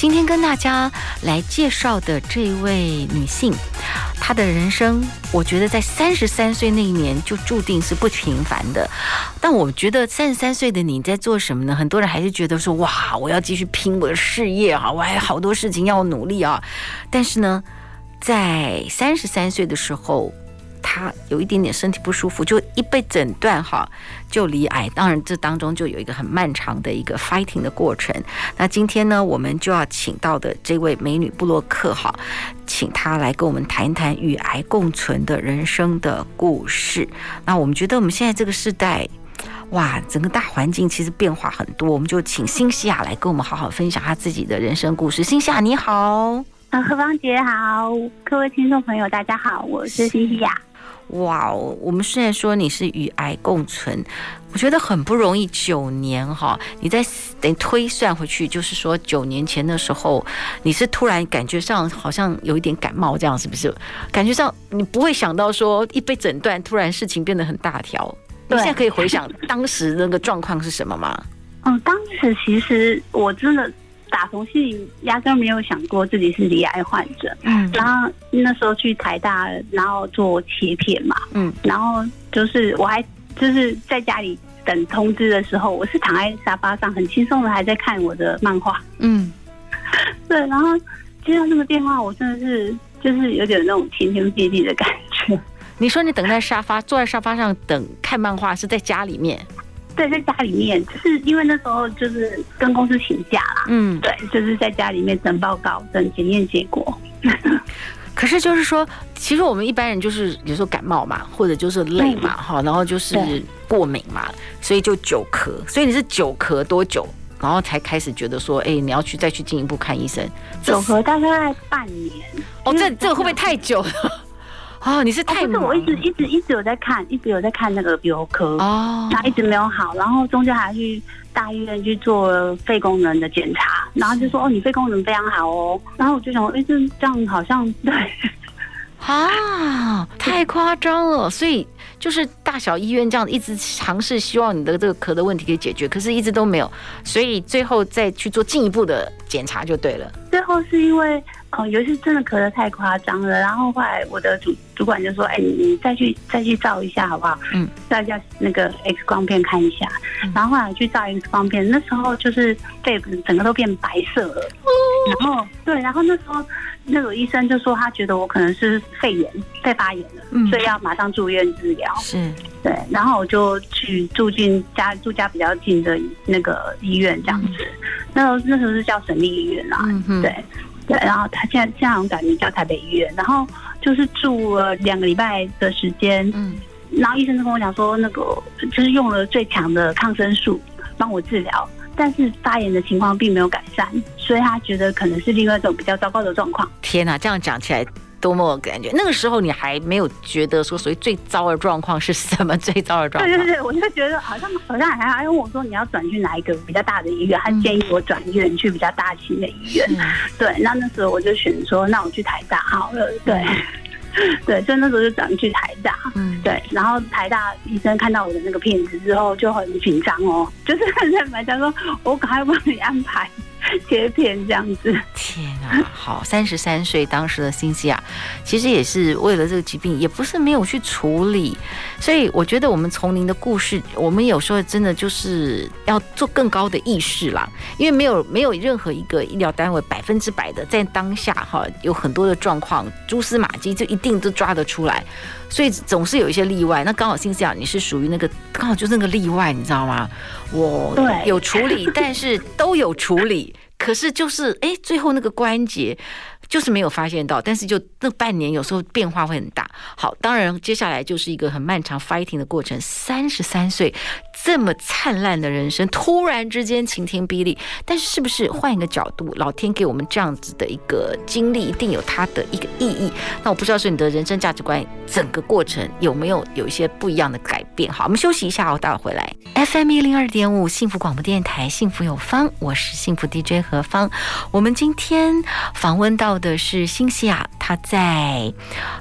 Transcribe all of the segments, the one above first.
今天跟大家来介绍的这位女性，她的人生，我觉得在三十三岁那一年就注定是不平凡的。但我觉得三十三岁的你在做什么呢？很多人还是觉得说，哇，我要继续拼我的事业啊，我还有好多事情要努力啊。但是呢，在三十三岁的时候，他有一点点身体不舒服，就一被诊断哈，就罹癌。当然，这当中就有一个很漫长的一个 fighting 的过程。那今天呢，我们就要请到的这位美女布洛克哈，请她来跟我们谈一谈与癌共存的人生的故事。那我们觉得我们现在这个时代，哇，整个大环境其实变化很多。我们就请新西亚来跟我们好好分享她自己的人生故事。新西亚你好，啊，何芳姐好，各位听众朋友大家好，我是新西亚。哇哦，我们虽然说你是与癌共存，我觉得很不容易。九年哈，你在等推算回去，就是说九年前的时候，你是突然感觉上好像有一点感冒，这样是不是？感觉上你不会想到说一被诊断，突然事情变得很大条。你现在可以回想当时那个状况是什么吗？嗯，当时其实我真的。打从心里压根没有想过自己是罹癌患者，嗯，然后那时候去台大，然后做切片嘛，嗯，然后就是我还就是在家里等通知的时候，我是躺在沙发上很轻松的还在看我的漫画，嗯，对，然后接到那个电话，我真的是就是有点那种晴天霹雳的感觉。你说你等在沙发，坐在沙发上等看漫画，是在家里面？对，在家里面，就是因为那时候就是跟公司请假啦。嗯，对，就是在家里面等报告、等检验结果。可是就是说，其实我们一般人就是有时候感冒嘛，或者就是累嘛，哈，然后就是过敏嘛，所以就久咳。所以你是久咳多久，然后才开始觉得说，哎，你要去再去进一步看医生？久咳大概半年。哦，这这个会不会太久了？哦，你是太哦。不是，我一直一直一直有在看，一直有在看那个鼻喉科哦，他一直没有好，然后中间还去大医院去做肺功能的检查，然后就说哦，你肺功能非常好哦，然后我就想，哎，这这样好像对，啊，太夸张了，所以。就是大小医院这样一直尝试，希望你的这个咳的问题可以解决，可是一直都没有，所以最后再去做进一步的检查就对了。最后是因为，哦，有一次真的咳得太夸张了，然后后来我的主主管就说：“哎，你再去再去照一下好不好？嗯，照一下那个 X 光片看一下。嗯”然后后来去照 X 光片，那时候就是肺整个都变白色了。哦。然后对，然后那时候。那个医生就说，他觉得我可能是肺炎、肺发炎了，嗯，所以要马上住院治疗。是，对，然后我就去住进家住家比较近的那个医院，这样子。那时候那时候是叫省立医院啦，嗯，对对。然后他现在现在我改名叫台北医院，然后就是住了两个礼拜的时间，嗯，然后医生就跟我讲说，那个就是用了最强的抗生素帮我治疗。但是发炎的情况并没有改善，所以他觉得可能是另外一种比较糟糕的状况。天哪，这样讲起来多么感觉？那个时候你还没有觉得说，所谓最糟的状况是什么？最糟的状况？对对对，我就觉得好像好像还还问我说，你要转去哪一个比较大的医院？他建议我转院去比较大型的医院。嗯、对，那那时候我就选说，那我去台大好了。对。嗯 对，所以那时候就转去台大，嗯，对，然后台大医生看到我的那个片子之后就很紧张哦，就是 在买他说我赶快帮你安排。切片这样子，天啊！好，三十三岁当时的新西亚，其实也是为了这个疾病，也不是没有去处理。所以我觉得，我们从您的故事，我们有时候真的就是要做更高的意识啦。因为没有没有任何一个医疗单位百分之百的在当下哈，有很多的状况蛛丝马迹就一定都抓得出来。所以总是有一些例外。那刚好新思雅你是属于那个刚好就是那个例外，你知道吗？我有处理，但是都有处理。可是就是哎，最后那个关节就是没有发现到，但是就那半年有时候变化会很大。好，当然接下来就是一个很漫长 fighting 的过程。三十三岁这么灿烂的人生，突然之间晴天霹雳。但是是不是换一个角度，老天给我们这样子的一个经历，一定有它的一个意义？那我不知道是你的人生价值观，整个过程有没有有一些不一样的改变？好，我们休息一下，我待会回来。FM 一零二点五幸福广播电台，幸福有方，我是幸福 DJ 何芳。我们今天访问到的是新西亚，他在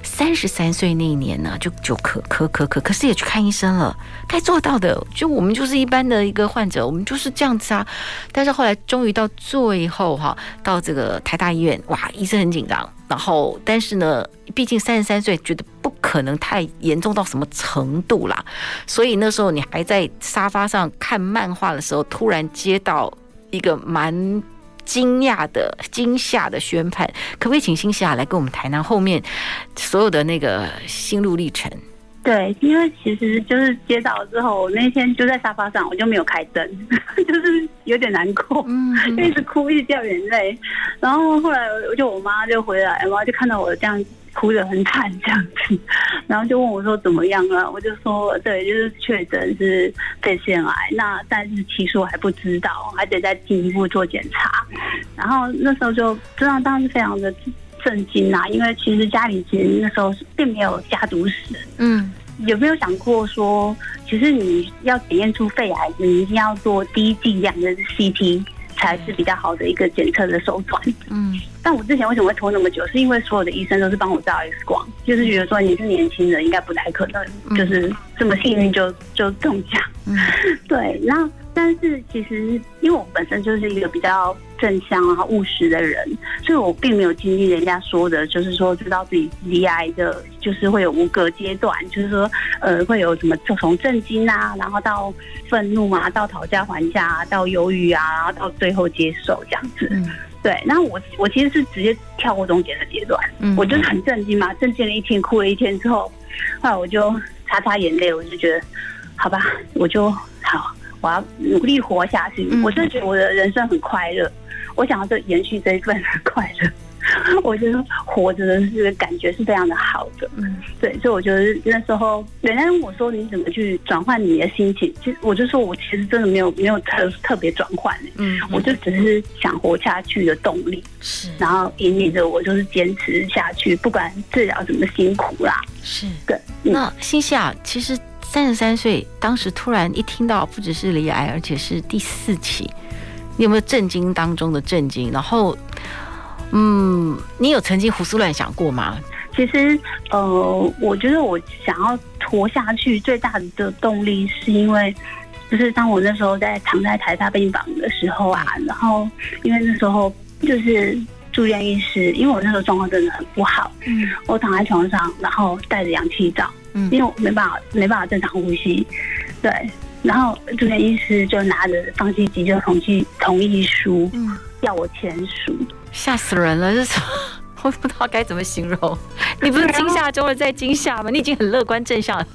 三十三岁那一年呢，就就咳咳咳咳，可是也去看医生了，该做到的，就我们就是一般的一个患者，我们就是这样子啊。但是后来终于到最后哈，到这个台大医院，哇，医生很紧张。然后，但是呢，毕竟三十三岁，觉得不可能太严重到什么程度啦。所以那时候你还在沙发上看漫画的时候，突然接到一个蛮惊讶的、惊吓的宣判，可不可以请新西亚来跟我们谈谈后面所有的那个心路历程？对，因为其实就是接到之后，我那天就在沙发上，我就没有开灯，就是有点难过，嗯，一直哭，一直掉眼泪。然后后来我就我妈就回来，我妈就看到我这样哭得很惨这样子，然后就问我说怎么样了？我就说对，就是确诊是肺腺癌，那但是其实我还不知道，还得再进一步做检查。然后那时候就知道当时非常的。震惊啊！因为其实家里其实那时候并没有家族史。嗯，有没有想过说，其实你要检验出肺癌，你一定要做低剂量的 CT 才是比较好的一个检测的手段。嗯，但我之前为什么会拖那么久？是因为所有的医生都是帮我照 X 光，就是觉得说你是年轻人，应该不太可能，就是这么幸运就就中奖。嗯，对，那。但是其实，因为我本身就是一个比较正向啊、务实的人，所以我并没有经历人家说的，就是说知道自己离癌的，就是会有五个阶段，就是说，呃，会有什么就从震惊啊，然后到愤怒啊，到讨价还价啊，到犹豫啊，然后到最后接受这样子。嗯，对。那我我其实是直接跳过中间的阶段，嗯，我就是很震惊嘛，震惊了一天，哭了一天之后，后来我就擦擦眼泪，我就觉得，好吧，我就好。我要努力活下去。我真的觉得我的人生很快乐，我想要这延续这一份快乐。我觉得活着的是感觉是非常的好的。嗯，对，所以我觉得那时候人家问我说，你怎么去转换你的心情？其实我就说我其实真的没有没有特特别转换。嗯，我就只是想活下去的动力。是，然后引领着我就是坚持下去，不管治疗怎么辛苦啦。是，对。那新西亚其实。三十三岁，当时突然一听到不只是罹癌，而且是第四期，你有没有震惊当中的震惊？然后，嗯，你有曾经胡思乱想过吗？其实，呃，我觉得我想要活下去最大的动力，是因为就是当我那时候在躺在台大病房的时候啊，然后因为那时候就是住院医师，因为我那时候状况真的很不好，嗯，我躺在床上，然后带着氧气罩。嗯因为我没办法没办法正常呼吸，对，然后住院医师就拿着放弃急救同意同意书，嗯，要我签署，吓死人了！这是我不知道该怎么形容。你不是惊吓中了再惊吓吗？你已经很乐观正向了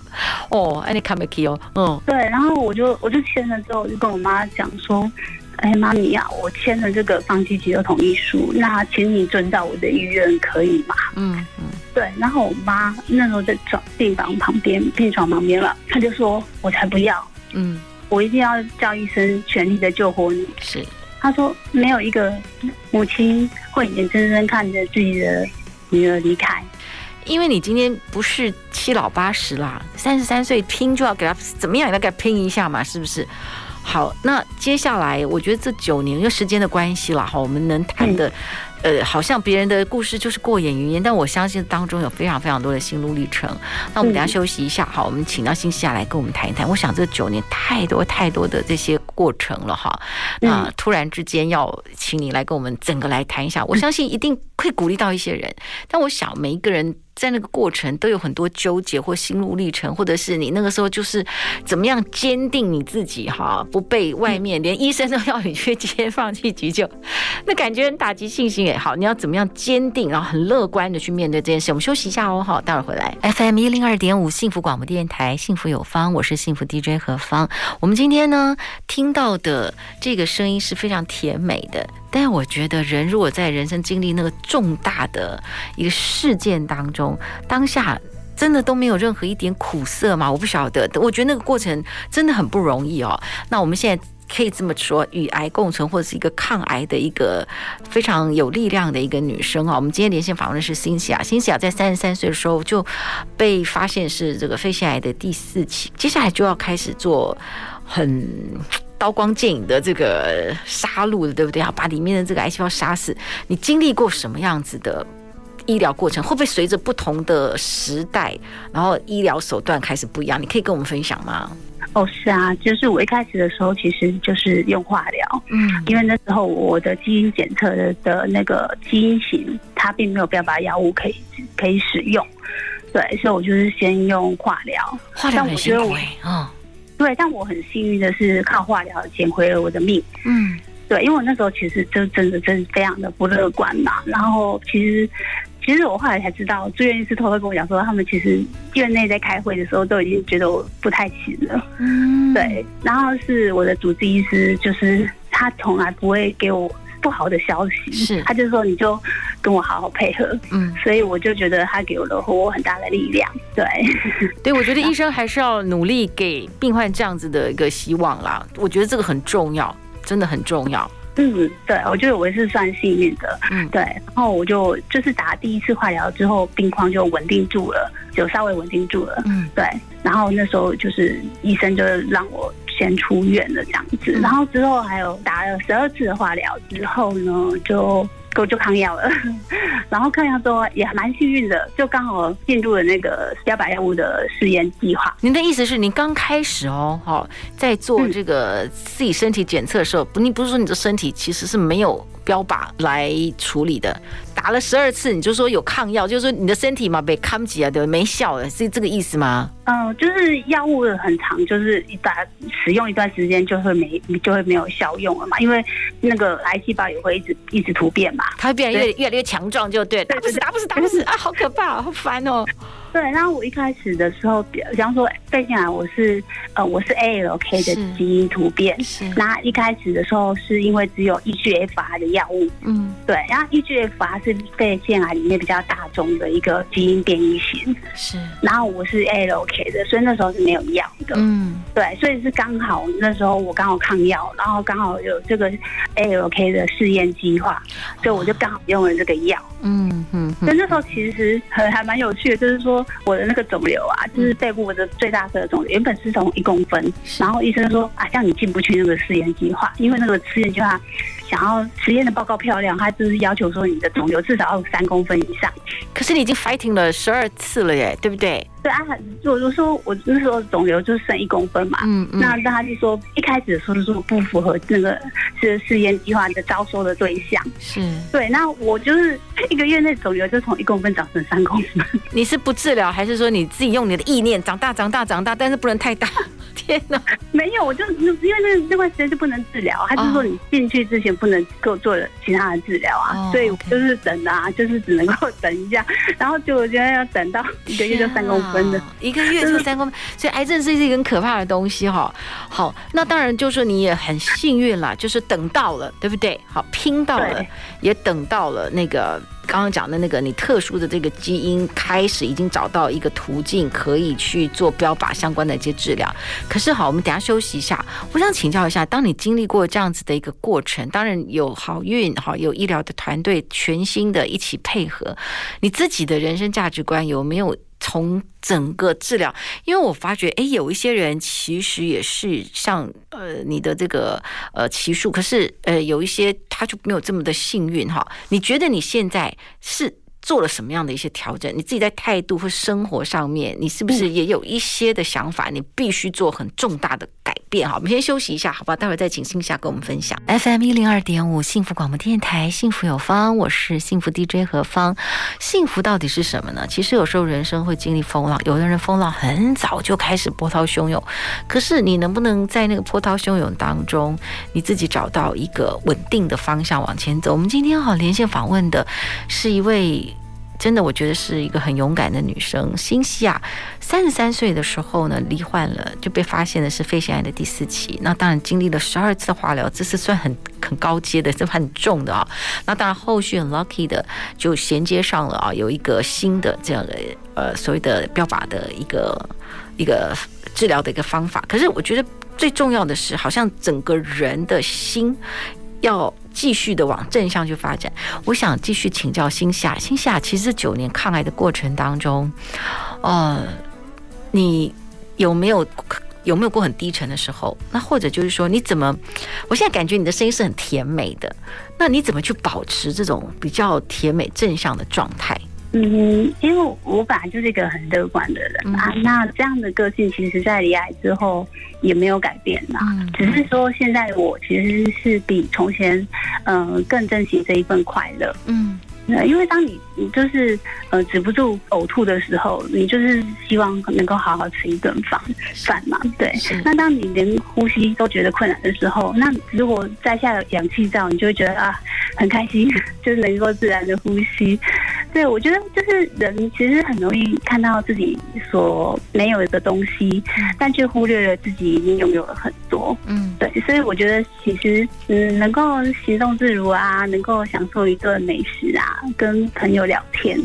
哦，你看没起哦，嗯，对，然后我就我就签了之后，我就跟我妈讲说。哎，妈咪呀，我签了这个放弃急救同意书，那请你遵照我的意愿，可以吗？嗯嗯，对。然后我妈那时候在床病房旁边，病床旁边了，她就说：“我才不要，嗯，我一定要叫医生全力的救活你。”是，他说没有一个母亲会眼睁睁看着自己的女儿离开，因为你今天不是七老八十啦，三十三岁拼就要给他怎么样也要给他拼一下嘛，是不是？好，那接下来我觉得这九年因为时间的关系了哈，我们能谈的，呃，好像别人的故事就是过眼云烟，但我相信当中有非常非常多的心路历程。那我们等下休息一下，好，我们请到新西亚来跟我们谈一谈。我想这九年太多太多的这些过程了哈，那突然之间要请你来跟我们整个来谈一下，我相信一定会鼓励到一些人。但我想每一个人。在那个过程都有很多纠结或心路历程，或者是你那个时候就是怎么样坚定你自己哈，不被外面连医生都要你去接放弃急救，那感觉很打击信心也好，你要怎么样坚定，然后很乐观的去面对这件事？我们休息一下哦，好，待会儿回来。FM 一零二点五幸福广播电台，幸福有方，我是幸福 DJ 何芳。我们今天呢听到的这个声音是非常甜美的，但我觉得人如果在人生经历那个重大的一个事件当中，当下。真的都没有任何一点苦涩吗？我不晓得，我觉得那个过程真的很不容易哦。那我们现在可以这么说，与癌共存，或者是一个抗癌的一个非常有力量的一个女生啊。我们今天连线访问的是辛西亚，辛西亚在三十三岁的时候就被发现是这个肺腺癌的第四期，接下来就要开始做很刀光剑影的这个杀戮的，对不对？要把里面的这个癌细胞杀死。你经历过什么样子的？医疗过程会不会随着不同的时代，然后医疗手段开始不一样？你可以跟我们分享吗？哦，是啊，就是我一开始的时候，其实就是用化疗，嗯，因为那时候我的基因检测的的那个基因型，它并没有标靶药物可以可以使用，对，所以我就是先用化疗。化疗很辛苦哎，嗯，对，但我很幸运的是靠化疗捡回了我的命，嗯，对，因为我那时候其实就真的真的非常的不乐观嘛，然后其实。其实我后来才知道，住院医师偷偷跟我讲说，他们其实院内在开会的时候都已经觉得我不太行了。嗯，对。然后是我的主治医师，就是他从来不会给我不好的消息，是，他就说你就跟我好好配合。嗯，所以我就觉得他给我了我很大的力量。对，对，我觉得医生还是要努力给病患这样子的一个希望啦。我觉得这个很重要，真的很重要。嗯，对，我觉得我是算幸运的。嗯，对，然后我就就是打第一次化疗之后，病况就稳定住了，就稍微稳定住了。嗯，对，然后那时候就是医生就让我先出院了这样子，然后之后还有打了十二次的化疗之后呢，就。我就抗药了，然后抗药之后也蛮幸运的，就刚好进入了那个标靶药物的试验计划。您的意思是您刚开始哦，好，在做这个自己身体检测的时候，不，你不是说你的身体其实是没有标靶来处理的？打了十二次，你就说有抗药，就是说你的身体嘛被抗击啊，对，没效了，是这个意思吗？嗯、呃，就是药物很长，就是一打使用一段时间就会没就会没有效用了嘛，因为那个癌细胞也会一直一直突变嘛，它会变得越越来越强壮，就对，打不死打不死打不死啊，好可怕，好烦哦。对，然后我一开始的时候，比方说肺腺癌，我是呃我是 ALK 的基因突变，是。那一开始的时候是因为只有 EGFR 的药物，嗯，对，然后 EGFR 是肺腺癌里面比较大众的一个基因变异型，是。然后我是 ALK 的，所以那时候是没有药的，嗯，对，所以是刚好那时候我刚好抗药，然后刚好有这个 ALK 的试验计划，所以我就刚好用了这个药，嗯嗯。所以那时候其实还还蛮有趣的，就是说。我的那个肿瘤啊，就是背部的最大的肿瘤，原本是从一公分，然后医生说啊，像你进不去那个试验计划，因为那个试验计划想要实验的报告漂亮，他就是要求说你的肿瘤至少要三公分以上。可是你已经 fighting 了十二次了耶，对不对？对啊，我就说我那时候肿瘤就剩一公分嘛，嗯嗯，那那他就说一开始的时候就说不符合那个是试验计划的招收的对象，是。对，那我就是一个月内肿瘤就从一公分长成三公分。你是不治疗，还是说你自己用你的意念长大长大长大，但是不能太大？天哪，没有，我就因为那那段时间就不能治疗，他就说你进去之前不能够做其他的治疗啊，所以就是等啊，就是只能够等一下，然后就我觉得要等到一个月就三公分。真的，一个月就三公分，所以癌症是一个很可怕的东西哈。好，那当然就是你也很幸运啦，就是等到了，对不对？好，拼到了，也等到了那个。刚刚讲的那个，你特殊的这个基因开始已经找到一个途径，可以去做标靶相关的一些治疗。可是好，我们等下休息一下，我想请教一下，当你经历过这样子的一个过程，当然有好运哈，有医疗的团队全新的一起配合，你自己的人生价值观有没有？从整个治疗，因为我发觉，哎，有一些人其实也是像呃你的这个呃奇数，可是呃有一些他就没有这么的幸运哈。你觉得你现在是做了什么样的一些调整？你自己在态度或生活上面，你是不是也有一些的想法？你必须做很重大的改变哈。我们先休息一下，好吧？待会儿再请欣霞跟我们分享。FM 一零二点五幸福广播电台，幸福有方，我是幸福 DJ 何芳。幸福到底是什么呢？其实有时候人生会经历风浪，有的人风浪很早就开始波涛汹涌，可是你能不能在那个波涛汹涌当中，你自己找到一个稳定的方向往前走？我们今天好连线访问的是一位。真的，我觉得是一个很勇敢的女生。新西亚三十三岁的时候呢，罹患了就被发现的是肺腺癌的第四期。那当然经历了十二次化疗，这是算很很高阶的，这很重的啊。那当然后续很 lucky 的就衔接上了啊，有一个新的这样的呃所谓的标靶的一个一个治疗的一个方法。可是我觉得最重要的是，好像整个人的心要。继续的往正向去发展，我想继续请教新夏。新夏，其实九年抗癌的过程当中，呃，你有没有有没有过很低沉的时候？那或者就是说，你怎么？我现在感觉你的声音是很甜美的，那你怎么去保持这种比较甜美正向的状态？嗯，因为我本来就是一个很乐观的人啊，嗯、那这样的个性其实，在离癌之后也没有改变啦，嗯、只是说现在我其实是比从前，嗯、呃，更珍惜这一份快乐。嗯。因为当你你就是呃止不住呕吐的时候，你就是希望能够好好吃一顿饭饭嘛，对。那当你连呼吸都觉得困难的时候，那如果摘下氧气罩，你就会觉得啊很开心，就是能够自然的呼吸。对，我觉得就是人其实很容易看到自己所没有的东西，但却忽略了自己已经拥有了很多。嗯，对。所以我觉得其实嗯能够行动自如啊，能够享受一顿美食啊。跟朋友聊天，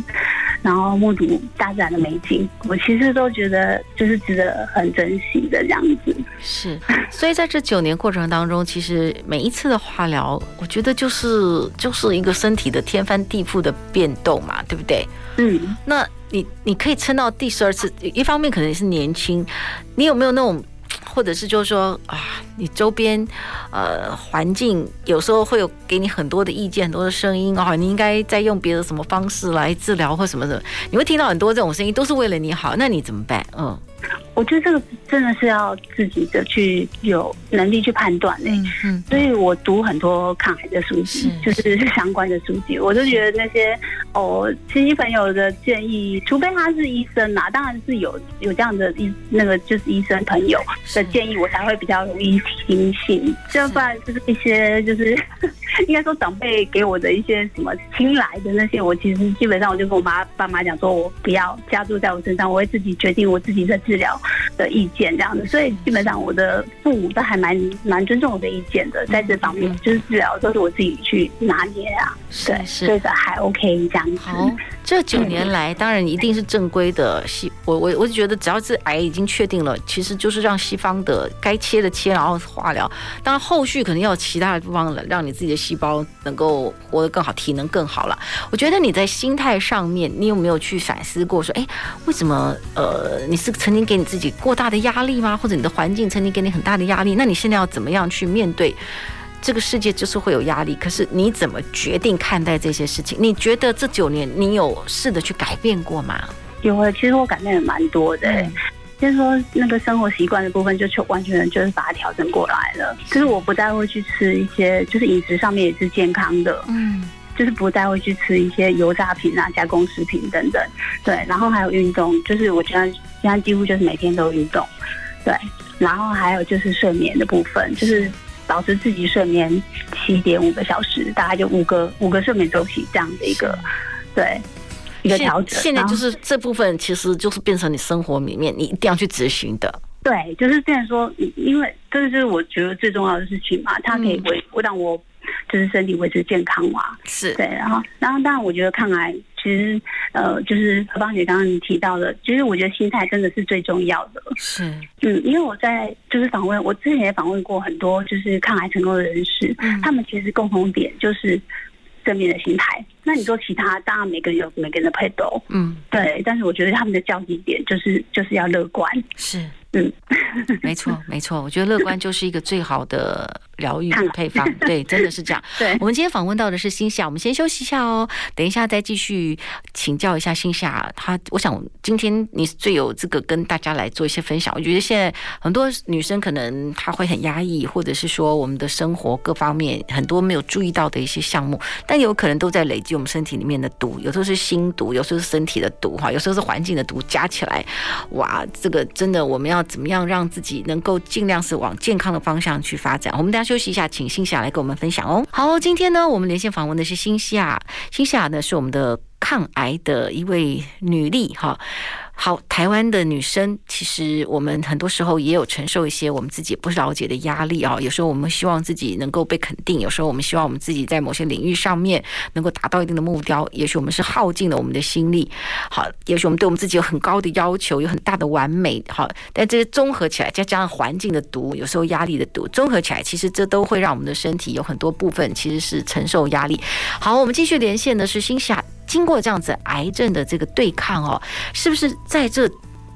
然后目睹大自然的美景，我其实都觉得就是值得很珍惜的这样子。是，所以在这九年过程当中，其实每一次的化疗，我觉得就是就是一个身体的天翻地覆的变动嘛，对不对？嗯，那你你可以撑到第十二次，一方面可能是年轻，你有没有那种？或者是就是说啊，你周边呃环境有时候会有给你很多的意见，很多的声音啊，你应该再用别的什么方式来治疗或什么的，你会听到很多这种声音，都是为了你好，那你怎么办？嗯。我觉得这个真的是要自己的去有能力去判断的。嗯嗯，所以我读很多抗癌的书籍，就是相关的书籍，我就觉得那些哦亲戚朋友的建议，除非他是医生呐，当然是有有这样的医那个就是医生朋友的建议，我才会比较容易听信，就不然就是一些就是应该说长辈给我的一些什么亲来的那些，我其实基本上我就跟我妈爸妈讲说，我不要加注在我身上，我会自己决定我自己的治疗的意见这样子，所以基本上我的父母都还蛮蛮尊重我的意见的，在这方面就是治疗都是我自己去拿捏啊，对，是的还 OK 这样子。好，这九年来当然一定是正规的西，我我我就觉得只要是癌已经确定了，其实就是让西方的该切的切，然后化疗。当然后续可能要有其他的地方了，让你自己的细胞能够活得更好，体能更好了。我觉得你在心态上面，你有没有去反思过说，哎，为什么呃你是曾经给你自己过大的压力吗？或者你的环境曾经给你很大的压力？那你现在要怎么样去面对这个世界？就是会有压力，可是你怎么决定看待这些事情？你觉得这九年你有试着去改变过吗？有啊，其实我改变也蛮多的。嗯、就是说那个生活习惯的部分，就完全就是把它调整过来了。就是我不再会去吃一些，就是饮食上面也是健康的。嗯。就是不再会去吃一些油炸品啊、加工食品等等，对，然后还有运动，就是我觉得现在几乎就是每天都运动，对，然后还有就是睡眠的部分，就是保持自己睡眠七点五个小时，大概就五个五个睡眠周期这样的一个，对，一个调整。现在就是这部分，其实就是变成你生活里面你一定要去执行的。对，就是变成说，因为这个就是我觉得最重要的事情嘛，它可以为我让我。就是身体维持健康嘛，是对，然后，然后当然，我觉得抗癌其实，呃，就是何芳姐刚刚你提到的，其实我觉得心态真的是最重要的。是，嗯，因为我在就是访问，我之前也访问过很多就是抗癌成功的人士，嗯、他们其实共同点就是正面的心态。那你说其他，当然每个人有每个人的配斗，嗯，对，但是我觉得他们的交集点就是就是要乐观。是，嗯，没错，没错，我觉得乐观就是一个最好的。疗愈配方，对，真的是这样。对，我们今天访问到的是新夏，我们先休息一下哦，等一下再继续请教一下新夏。她，我想今天你是最有资格跟大家来做一些分享。我觉得现在很多女生可能她会很压抑，或者是说我们的生活各方面很多没有注意到的一些项目，但有可能都在累积我们身体里面的毒。有时候是心毒，有时候是身体的毒，哈，有时候是环境的毒，加起来，哇，这个真的我们要怎么样让让自己能够尽量是往健康的方向去发展？我们大家。休息一下，请新夏来跟我们分享哦。好，今天呢，我们连线访问的是新夏，欣夏呢是我们的抗癌的一位女力哈。好，台湾的女生其实我们很多时候也有承受一些我们自己不了解的压力啊。有时候我们希望自己能够被肯定，有时候我们希望我们自己在某些领域上面能够达到一定的目标。也许我们是耗尽了我们的心力，好，也许我们对我们自己有很高的要求，有很大的完美，好，但这些综合起来，再加上环境的毒，有时候压力的毒，综合起来，其实这都会让我们的身体有很多部分其实是承受压力。好，我们继续连线的是欣夏。经过这样子癌症的这个对抗哦，是不是在这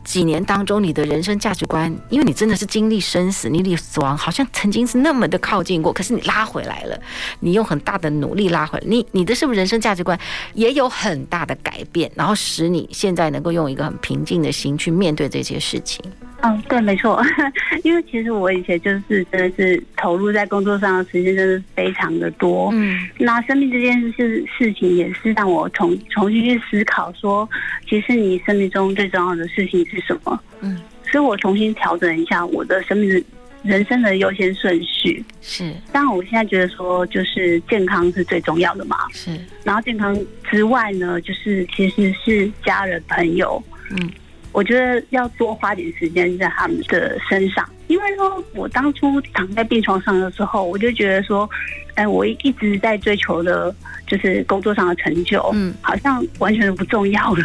几年当中，你的人生价值观，因为你真的是经历生死、经历死亡，好像曾经是那么的靠近过，可是你拉回来了，你用很大的努力拉回来，你你的是不是人生价值观也有很大的改变，然后使你现在能够用一个很平静的心去面对这些事情？嗯，对，没错，因为其实我以前就是真的是投入在工作上的时间真的非常的多，嗯，那生命这件事事情也是让我重重新去思考说，其实你生命中最重要的事情是什么？嗯，所以我重新调整一下我的生命的人生的优先顺序。是，当然我现在觉得说，就是健康是最重要的嘛，是，然后健康之外呢，就是其实是家人朋友，嗯。我觉得要多花点时间在他们的身上，因为说我当初躺在病床上的时候，我就觉得说，哎，我一直在追求的就是工作上的成就，嗯，好像完全都不重要了。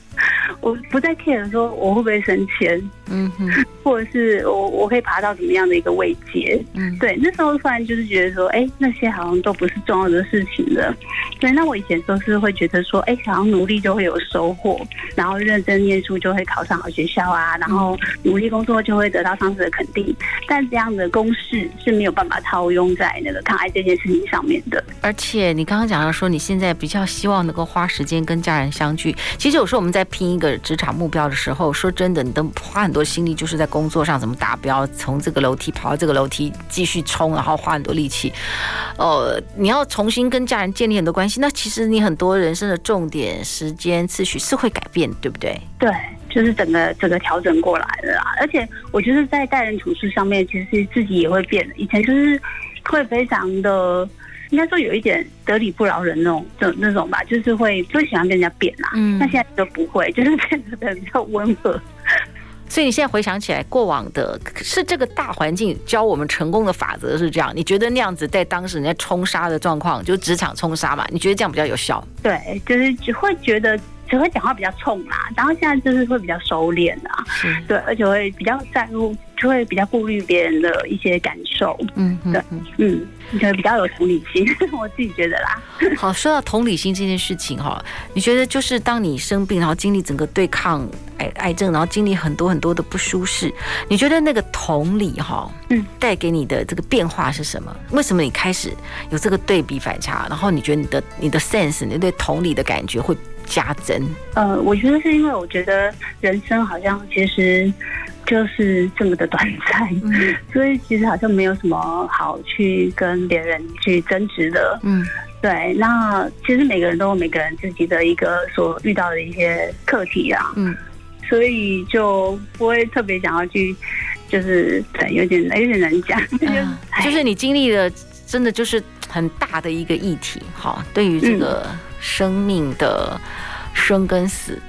我不再 care 说我会不会升迁，嗯哼，或者是我我可以爬到怎么样的一个位阶，嗯，对，那时候突然就是觉得说，哎，那些好像都不是重要的事情了。对，那我以前都是会觉得说，哎，好像努力就会有收获，然后认真念书就会考上好学校啊，然后努力工作就会得到上司的肯定。但这样的公式是没有办法套用在那个抗癌这件事情上面的。而且你刚刚讲到说，你现在比较希望能够花时间跟家人相聚。其实有时候我们在拼一个职场目标的时候，说真的，你都花很多心力，就是在工作上怎么达标，从这个楼梯跑到这个楼梯继续冲，然后花很多力气。呃，你要重新跟家人建立很多关系，那其实你很多人生的重点、时间次序是会改变，对不对？对，就是整个整个调整过来了啦。而且我觉得在待人处事上面，其实自己也会变。以前就是会非常的。应该说有一点得理不饶人那种，就那种吧，就是会不喜欢跟人家变啦。嗯，那现在都不会，就是变得比较温和。所以你现在回想起来，过往的是这个大环境教我们成功的法则是这样。你觉得那样子在当时人家冲杀的状况，就职场冲杀嘛？你觉得这样比较有效？对，就是只会觉得只会讲话比较冲啦，然后现在就是会比较收敛啦。对，而且会比较在乎，就会比较顾虑别人的一些感受。嗯，对，嗯。你比较有同理心，我自己觉得啦。好，说到同理心这件事情哈，你觉得就是当你生病，然后经历整个对抗癌癌症，然后经历很多很多的不舒适，你觉得那个同理哈，嗯，带给你的这个变化是什么？为什么你开始有这个对比反差？然后你觉得你的你的 sense，你对同理的感觉会加增？呃，我觉得是因为我觉得人生好像其实。就是这么的短暂，嗯，所以其实好像没有什么好去跟别人去争执的。嗯，对。那其实每个人都有每个人自己的一个所遇到的一些课题啊。嗯，所以就不会特别想要去，就是对，有点有点难讲。嗯，就是你经历了，真的就是很大的一个议题。好，对于这个生命的生跟死。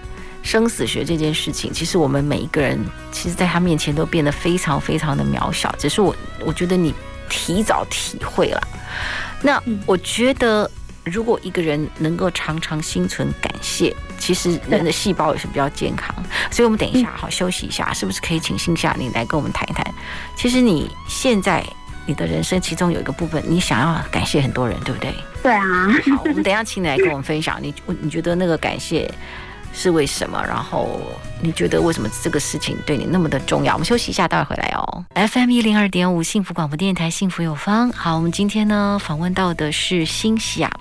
生死学这件事情，其实我们每一个人，其实在他面前都变得非常非常的渺小。只是我，我觉得你提早体会了。那我觉得，如果一个人能够常常心存感谢，其实人的细胞也是比较健康。所以，我们等一下好休息一下，是不是可以请欣夏你来跟我们谈一谈？其实你现在你的人生其中有一个部分，你想要感谢很多人，对不对？对啊。好，我们等一下请你来跟我们分享。你，你觉得那个感谢？是为什么？然后你觉得为什么这个事情对你那么的重要？我们休息一下，待会回来哦。FM 一零二点五幸福广播电台，幸福有方。好，我们今天呢访问到的是辛西亚，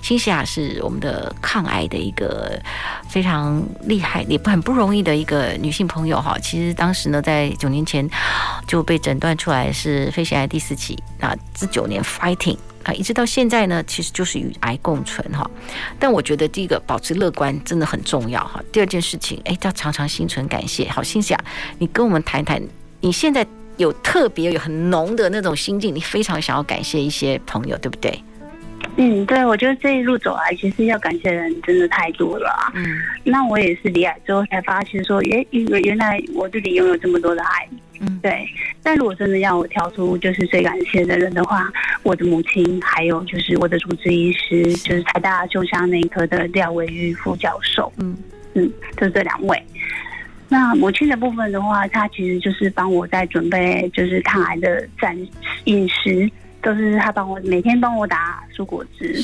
辛西亚是我们的抗癌的一个非常厉害也很不容易的一个女性朋友哈。其实当时呢，在九年前就被诊断出来是肺腺癌第四期，那这九年 fighting。啊，一直到现在呢，其实就是与癌共存哈。但我觉得第一个保持乐观真的很重要哈。第二件事情，哎，要常常心存感谢。好，心想，你跟我们谈谈，你现在有特别有很浓的那种心境，你非常想要感谢一些朋友，对不对？嗯，对，我觉得这一路走来，其实要感谢的人真的太多了啊。嗯，那我也是离癌之后才发现说，哎，原原来我自己拥有这么多的爱。嗯，对。但如果真的要我挑出就是最感谢的人的话，我的母亲，还有就是我的主治医师，就是台大胸腔内科的廖维玉副教授。嗯嗯，就是这两位。那母亲的部分的话，她其实就是帮我在准备就是抗癌的战饮食。都是她帮我每天帮我打蔬果汁，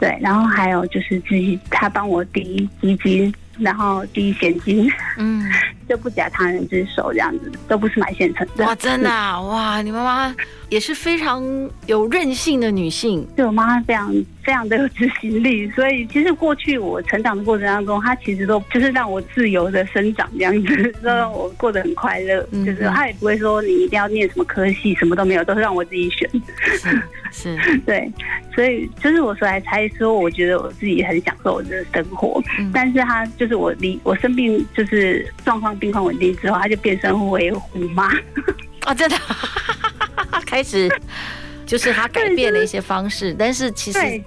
对，然后还有就是自己他帮我滴鸡精，然后滴现金，嗯，就不假他人之手这样子，都不是买现成的。哇，真的啊，哇，你妈妈也是非常有韧性的女性，对我妈妈非常。非常的有执行力，所以其实过去我成长的过程当中，她其实都就是让我自由的生长这样子，让我过得很快乐。嗯、就是她也不会说你一定要念什么科系，什么都没有，都是让我自己选。是，是 对，所以就是我说来才说，我觉得我自己很享受我的生活。嗯、但是她就是我离我生病，就是状况病况稳定之后，他就变身为虎妈。啊，真的，开始就是他改变了一些方式，但是其实。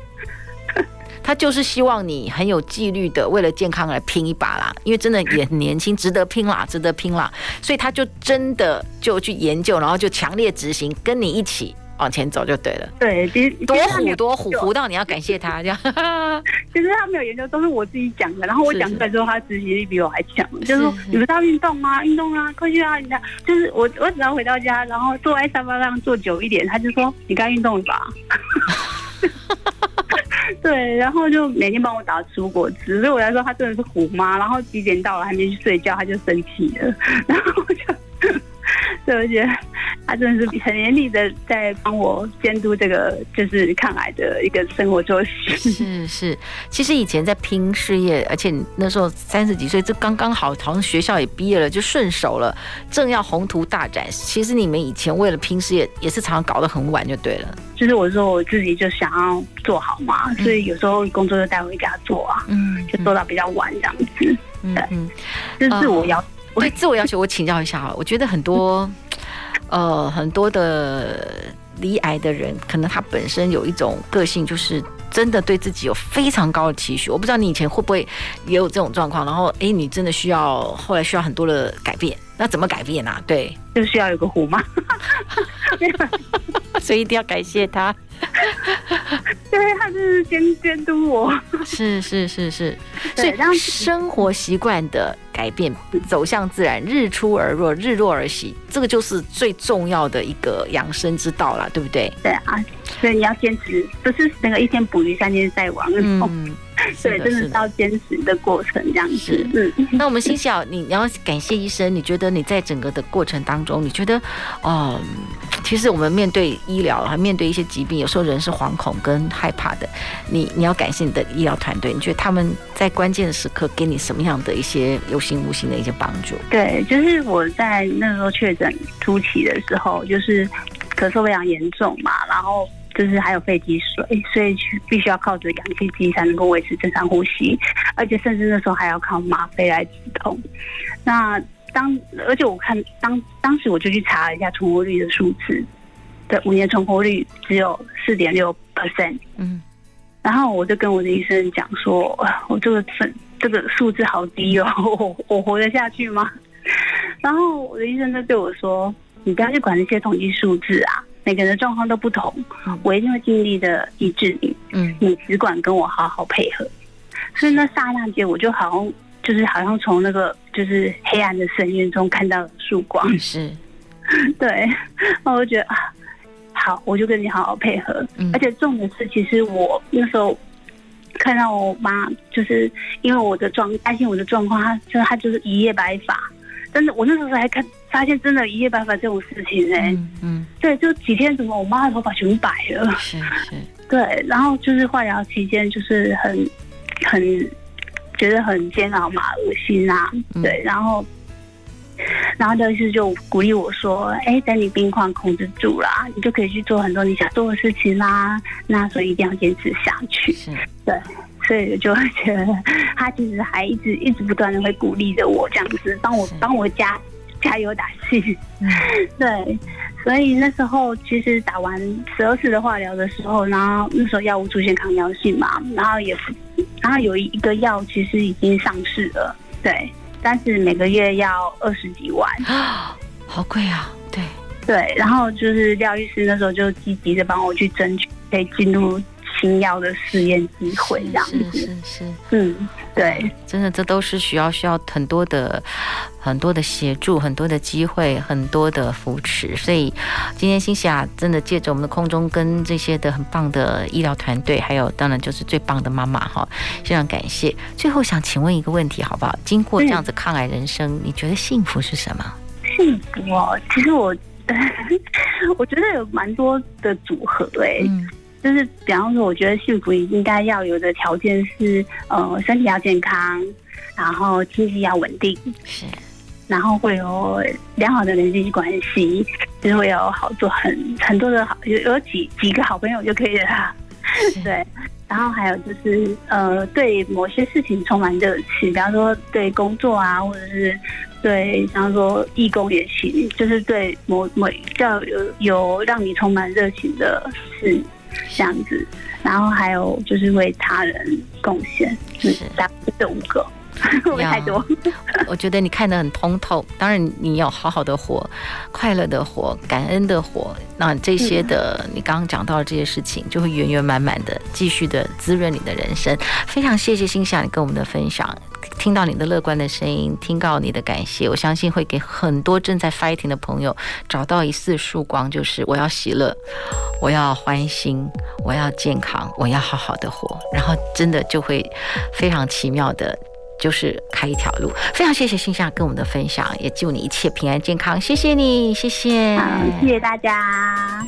他就是希望你很有纪律的为了健康而拼一把啦，因为真的也很年轻，值得拼啦，值得拼啦，所以他就真的就去研究，然后就强烈执行，跟你一起往前走就对了。对，多虎多虎，虎到你要感谢他这样。其实他没有研究，都是我自己讲的，然后我讲出来之后，他执行力比我还强。就是说，你不是要运动吗？运动啊，快去啊！你看，就是我，我只要回到家，然后坐在沙发上坐久一点，他就说你该运动了吧。对，然后就每天帮我打蔬果汁，对我来说他真的是虎妈。然后几点到了还没去睡觉，他就生气了，然后我就，对，我觉得他真的是很严厉的在帮我监督这个就是抗癌的一个生活作息。是是，其实以前在拼事业，而且那时候三十几岁，这刚刚好，好像学校也毕业了，就顺手了，正要宏图大展。其实你们以前为了拼事业，也是常常搞得很晚就对了。就是我说我自己就想要做好嘛，所以有时候工作就带回家做啊，嗯，就做到比较晚这样子，对，嗯，就是我要对自我要求，我请教一下啊，我觉得很多呃很多的离癌的人，可能他本身有一种个性，就是真的对自己有非常高的期许。我不知道你以前会不会也有这种状况，然后哎，你真的需要后来需要很多的改变，那怎么改变啊？对，就需要有个虎妈。所以一定要感谢他，对，他就是监监督我，是是是是，所以让生活习惯的改变走向自然，日出而落，日落而息，这个就是最重要的一个养生之道了，对不对？对啊，所以你要坚持，不是那个一天捕鱼三天晒网，嗯。对，真的是要坚持的过程这样子。嗯，那我们辛西亚，你你要感谢医生。你觉得你在整个的过程当中，你觉得，哦、嗯，其实我们面对医疗，还面对一些疾病，有时候人是惶恐跟害怕的。你你要感谢你的医疗团队，你觉得他们在关键的时刻给你什么样的一些有形无形的一些帮助？对，就是我在那时候确诊初期的时候，就是咳嗽非常严重嘛，然后。就是还有肺积水，所以必须要靠着氧气机才能够维持正常呼吸，而且甚至那时候还要靠吗啡来止痛。那当而且我看当当时我就去查了一下存活率的数字，对，五年存活率只有四点六 percent。嗯，然后我就跟我的医生讲说，我这个分这个数字好低哦，我我活得下去吗？然后我的医生就对我说，你不要去管那些统计数字啊。每个人的状况都不同，我一定会尽力的医治你。嗯，你只管跟我好好配合。所以那刹那间，我就好像就是好像从那个就是黑暗的深渊中看到了曙光。是，对。然后我就觉得啊，好，我就跟你好好配合。嗯，而且重点是，其实我那时候看到我妈，就是因为我的状担心我的状况，她就她就是一夜白发，但是，我那时候还看发现真的一夜白发这种事情哎、欸，嗯，嗯，对，就几天怎么我妈的头发全部白了，是是，对，然后就是化疗期间就是很很觉得很煎熬嘛，恶心啊，对，然后。然后刘医师就鼓励我说：“哎，等你病况控制住了，你就可以去做很多你想做的事情啦。那所以一定要坚持下去。是对，所以就会觉得 他其实还一直一直不断的会鼓励着我这样子，帮我帮我加加油打气。嗯、对，所以那时候其实打完十二次的化疗的时候，然后那时候药物出现抗药性嘛，然后也然后有一个药其实已经上市了，对。”但是每个月要二十几万啊，好贵啊！对对，然后就是廖医师那时候就积极的帮我去争取，可以进入新药的试验机会，这样子是是是，嗯，对，真的这都是需要需要很多的。很多的协助，很多的机会，很多的扶持，所以今天欣西亚真的借着我们的空中跟这些的很棒的医疗团队，还有当然就是最棒的妈妈哈，非常感谢。最后想请问一个问题好不好？经过这样子抗癌人生，你觉得幸福是什么？幸福哦，其实我我觉得有蛮多的组合哎、欸，嗯、就是比方说，我觉得幸福应该要有的条件是呃，身体要健康，然后经济要稳定，是。然后会有良好的人际关系，就是会有好多很很多的好，有有几几个好朋友就可以了。对，然后还有就是呃，对某些事情充满热情，比方说对工作啊，或者是对，比方说义工也行，就是对某某叫有有让你充满热情的事这样子。然后还有就是为他人贡献，是这五个。会不会太多？我觉得你看得很通透。当然，你要好好的活，快乐的活，感恩的活。那这些的，你刚刚讲到的这些事情，就会圆圆满满的继续的滋润你的人生。非常谢谢心想你跟我们的分享，听到你的乐观的声音，听到你的感谢，我相信会给很多正在 fighting 的朋友找到一丝曙光，就是我要喜乐，我要欢心，我要健康，我要好好的活，然后真的就会非常奇妙的。就是开一条路，非常谢谢欣西亚跟我们的分享，也祝你一切平安健康，谢谢你，谢谢，好，谢谢大家。